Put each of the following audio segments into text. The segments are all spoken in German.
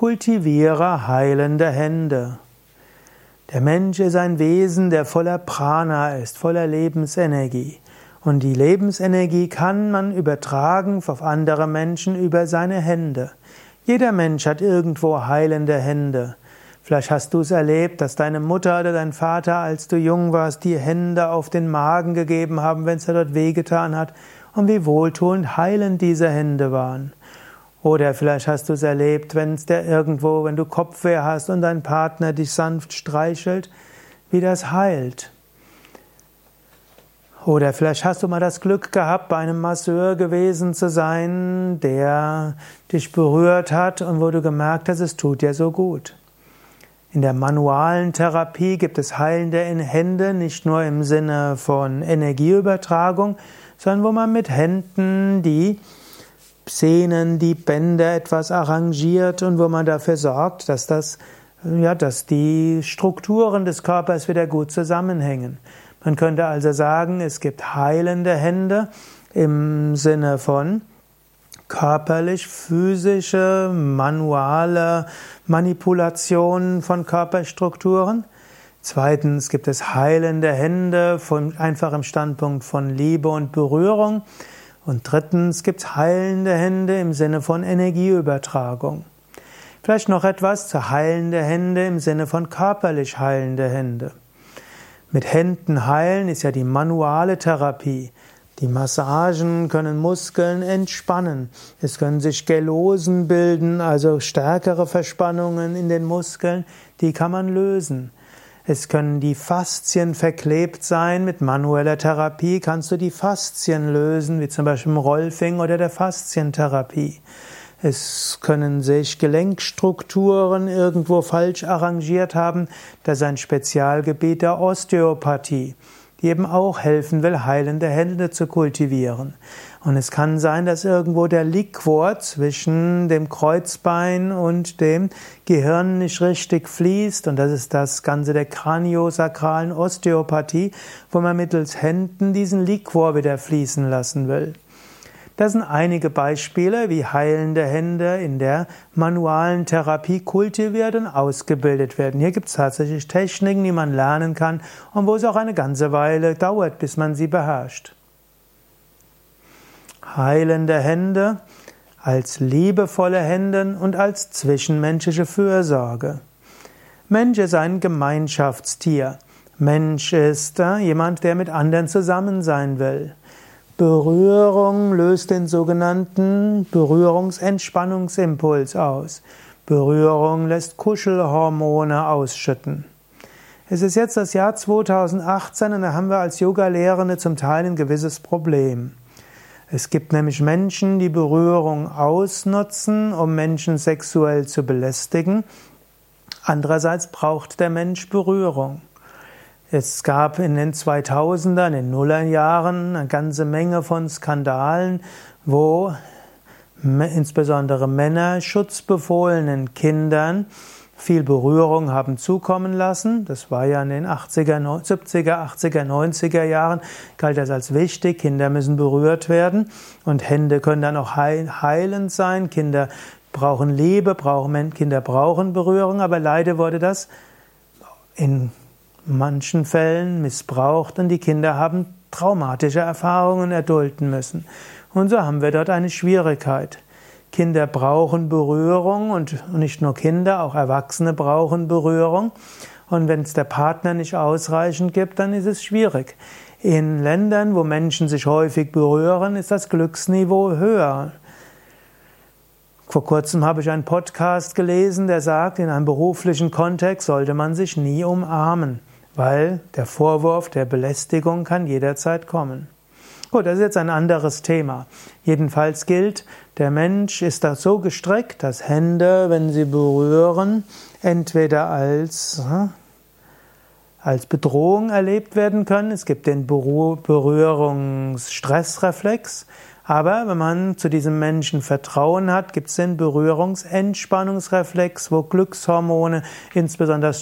Kultiviere heilende Hände. Der Mensch ist ein Wesen, der voller Prana ist, voller Lebensenergie. Und die Lebensenergie kann man übertragen auf andere Menschen über seine Hände. Jeder Mensch hat irgendwo heilende Hände. Vielleicht hast du es erlebt, dass deine Mutter oder dein Vater, als du jung warst, die Hände auf den Magen gegeben haben, wenn es dir dort wehgetan hat, und wie wohltuend heilend diese Hände waren. Oder vielleicht hast du es erlebt, wenn es dir irgendwo, wenn du Kopfweh hast und dein Partner dich sanft streichelt, wie das heilt. Oder vielleicht hast du mal das Glück gehabt, bei einem Masseur gewesen zu sein, der dich berührt hat und wo du gemerkt hast, es tut dir so gut. In der manualen Therapie gibt es heilende Hände, nicht nur im Sinne von Energieübertragung, sondern wo man mit Händen die Szenen, die Bänder etwas arrangiert und wo man dafür sorgt, dass das, ja, dass die Strukturen des Körpers wieder gut zusammenhängen. Man könnte also sagen, es gibt heilende Hände im Sinne von körperlich, physische, manuale Manipulation von Körperstrukturen. Zweitens gibt es heilende Hände von einfachem Standpunkt von Liebe und Berührung. Und drittens gibt es heilende Hände im Sinne von Energieübertragung. Vielleicht noch etwas zu heilende Hände im Sinne von körperlich heilende Hände. Mit Händen heilen ist ja die manuale Therapie. Die Massagen können Muskeln entspannen. Es können sich Gelosen bilden, also stärkere Verspannungen in den Muskeln, die kann man lösen. Es können die Faszien verklebt sein. Mit manueller Therapie kannst du die Faszien lösen, wie zum Beispiel im Rolfing oder der Faszientherapie. Es können sich Gelenkstrukturen irgendwo falsch arrangiert haben. Das ist ein Spezialgebiet der Osteopathie, die eben auch helfen will, heilende Hände zu kultivieren. Und es kann sein, dass irgendwo der Liquor zwischen dem Kreuzbein und dem Gehirn nicht richtig fließt. Und das ist das Ganze der kraniosakralen Osteopathie, wo man mittels Händen diesen Liquor wieder fließen lassen will. Das sind einige Beispiele, wie heilende Hände in der manualen Therapie kultiviert und ausgebildet werden. Hier gibt es tatsächlich Techniken, die man lernen kann und wo es auch eine ganze Weile dauert, bis man sie beherrscht. Heilende Hände als liebevolle Hände und als zwischenmenschliche Fürsorge. Mensch ist ein Gemeinschaftstier. Mensch ist äh, jemand, der mit anderen zusammen sein will. Berührung löst den sogenannten Berührungsentspannungsimpuls aus. Berührung lässt Kuschelhormone ausschütten. Es ist jetzt das Jahr 2018 und da haben wir als Yoga-Lehrende zum Teil ein gewisses Problem. Es gibt nämlich Menschen, die Berührung ausnutzen, um Menschen sexuell zu belästigen. Andererseits braucht der Mensch Berührung. Es gab in den 2000er, in den Nullerjahren eine ganze Menge von Skandalen, wo insbesondere Männer schutzbefohlenen Kindern viel Berührung haben zukommen lassen. Das war ja in den 80er, 70er, 80er, 90er Jahren, galt das als wichtig. Kinder müssen berührt werden und Hände können dann auch heilend sein. Kinder brauchen Liebe, brauchen, Kinder brauchen Berührung, aber leider wurde das in manchen Fällen missbraucht und die Kinder haben traumatische Erfahrungen erdulden müssen. Und so haben wir dort eine Schwierigkeit. Kinder brauchen Berührung und nicht nur Kinder, auch Erwachsene brauchen Berührung. Und wenn es der Partner nicht ausreichend gibt, dann ist es schwierig. In Ländern, wo Menschen sich häufig berühren, ist das Glücksniveau höher. Vor kurzem habe ich einen Podcast gelesen, der sagt, in einem beruflichen Kontext sollte man sich nie umarmen weil der Vorwurf der Belästigung kann jederzeit kommen. Gut, das ist jetzt ein anderes Thema. Jedenfalls gilt, der Mensch ist da so gestreckt, dass Hände, wenn sie berühren, entweder als, als Bedrohung erlebt werden können. Es gibt den Berührungsstressreflex. Aber wenn man zu diesem Menschen Vertrauen hat, gibt es den Berührungsentspannungsreflex, wo Glückshormone, insbesondere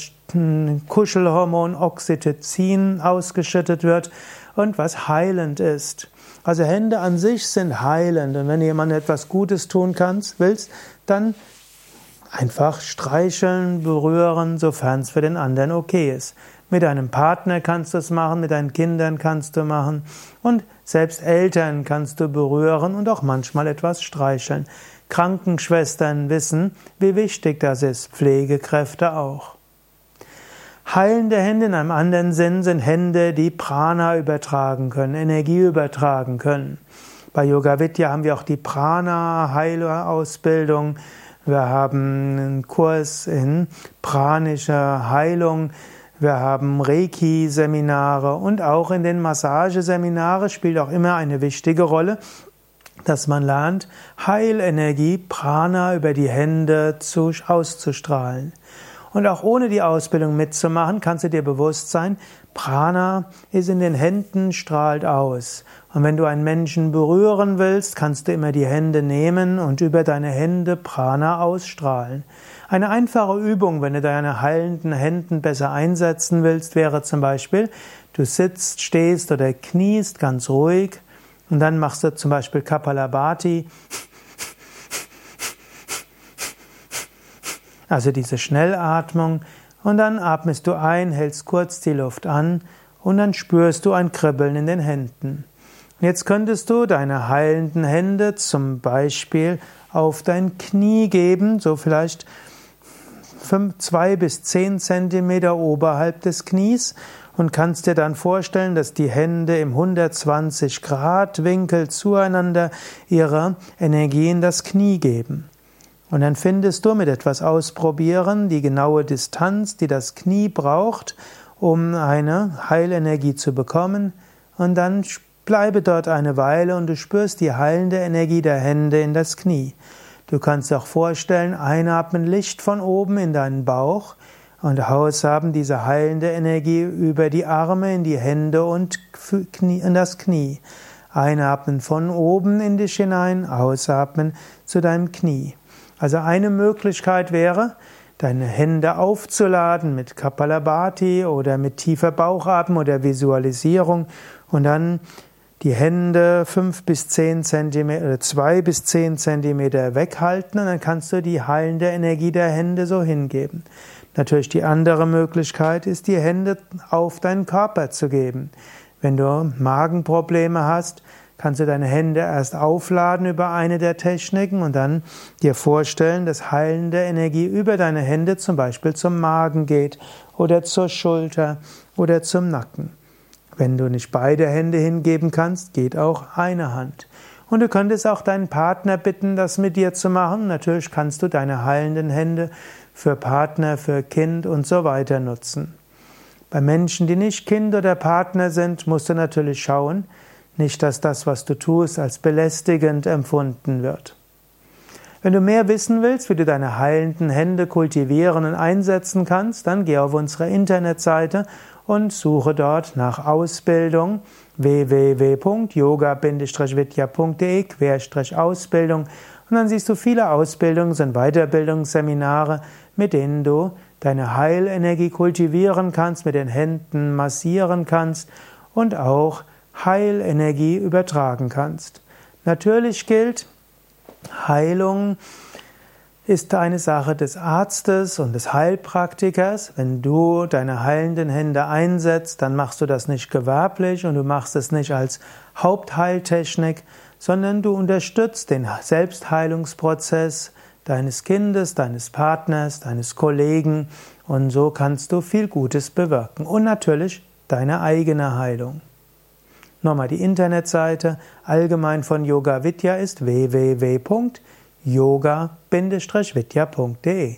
Kuschelhormon Oxytocin ausgeschüttet wird und was heilend ist. Also Hände an sich sind heilend und wenn jemand etwas Gutes tun kannst, willst, dann Einfach streicheln, berühren, sofern es für den anderen okay ist. Mit deinem Partner kannst du es machen, mit deinen Kindern kannst du machen und selbst Eltern kannst du berühren und auch manchmal etwas streicheln. Krankenschwestern wissen, wie wichtig das ist, Pflegekräfte auch. Heilende Hände in einem anderen Sinn sind Hände, die Prana übertragen können, Energie übertragen können. Bei Yoga Vidya haben wir auch die Prana-Heilerausbildung. Wir haben einen Kurs in pranischer Heilung. Wir haben Reiki-Seminare und auch in den Massageseminare spielt auch immer eine wichtige Rolle, dass man lernt, Heilenergie, Prana über die Hände zu, auszustrahlen. Und auch ohne die Ausbildung mitzumachen, kannst du dir bewusst sein, Prana ist in den Händen, strahlt aus. Und wenn du einen Menschen berühren willst, kannst du immer die Hände nehmen und über deine Hände Prana ausstrahlen. Eine einfache Übung, wenn du deine heilenden Händen besser einsetzen willst, wäre zum Beispiel, du sitzt, stehst oder kniest ganz ruhig und dann machst du zum Beispiel Kapalabhati. Also diese Schnellatmung und dann atmest du ein, hältst kurz die Luft an und dann spürst du ein Kribbeln in den Händen. Jetzt könntest du deine heilenden Hände zum Beispiel auf dein Knie geben, so vielleicht fünf, zwei bis zehn Zentimeter oberhalb des Knies und kannst dir dann vorstellen, dass die Hände im 120 Grad Winkel zueinander ihre Energie in das Knie geben. Und dann findest du mit etwas Ausprobieren die genaue Distanz, die das Knie braucht, um eine Heilenergie zu bekommen. Und dann bleibe dort eine Weile und du spürst die heilende Energie der Hände in das Knie. Du kannst dir auch vorstellen, einatmen Licht von oben in deinen Bauch und aushaben diese heilende Energie über die Arme in die Hände und in das Knie. Einatmen von oben in dich hinein, ausatmen zu deinem Knie. Also eine Möglichkeit wäre, deine Hände aufzuladen mit Kapalabhati oder mit tiefer Bauchatmung oder Visualisierung und dann die Hände fünf bis zehn Zentimeter oder zwei bis zehn Zentimeter weghalten und dann kannst du die heilende Energie der Hände so hingeben. Natürlich die andere Möglichkeit ist, die Hände auf deinen Körper zu geben. Wenn du Magenprobleme hast, kannst du deine Hände erst aufladen über eine der Techniken und dann dir vorstellen, dass heilende Energie über deine Hände zum Beispiel zum Magen geht oder zur Schulter oder zum Nacken. Wenn du nicht beide Hände hingeben kannst, geht auch eine Hand. Und du könntest auch deinen Partner bitten, das mit dir zu machen. Natürlich kannst du deine heilenden Hände für Partner, für Kind und so weiter nutzen. Bei Menschen, die nicht Kind oder Partner sind, musst du natürlich schauen, nicht, dass das, was du tust, als belästigend empfunden wird. Wenn du mehr wissen willst, wie du deine heilenden Hände kultivieren und einsetzen kannst, dann geh auf unsere Internetseite und suche dort nach Ausbildung www.yoga-vidya.de-ausbildung und dann siehst du viele Ausbildungs- und Weiterbildungsseminare, mit denen du deine Heilenergie kultivieren kannst, mit den Händen massieren kannst und auch Heilenergie übertragen kannst. Natürlich gilt, Heilung ist eine Sache des Arztes und des Heilpraktikers. Wenn du deine heilenden Hände einsetzt, dann machst du das nicht gewerblich und du machst es nicht als Hauptheiltechnik, sondern du unterstützt den Selbstheilungsprozess deines Kindes, deines Partners, deines Kollegen und so kannst du viel Gutes bewirken und natürlich deine eigene Heilung. Nochmal die Internetseite allgemein von Yoga Vidya ist www.yoga-vidya.de